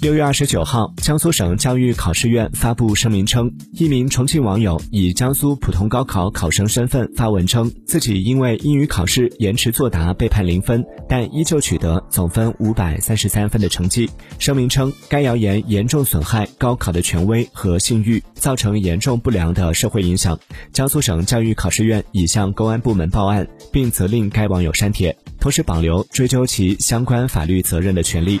六月二十九号，江苏省教育考试院发布声明称，一名重庆网友以江苏普通高考考生身份发文称，自己因为英语考试延迟作答被判零分，但依旧取得总分五百三十三分的成绩。声明称，该谣言严重损害高考的权威和信誉，造成严重不良的社会影响。江苏省教育考试院已向公安部门报案，并责令该网友删帖，同时保留追究其相关法律责任的权利。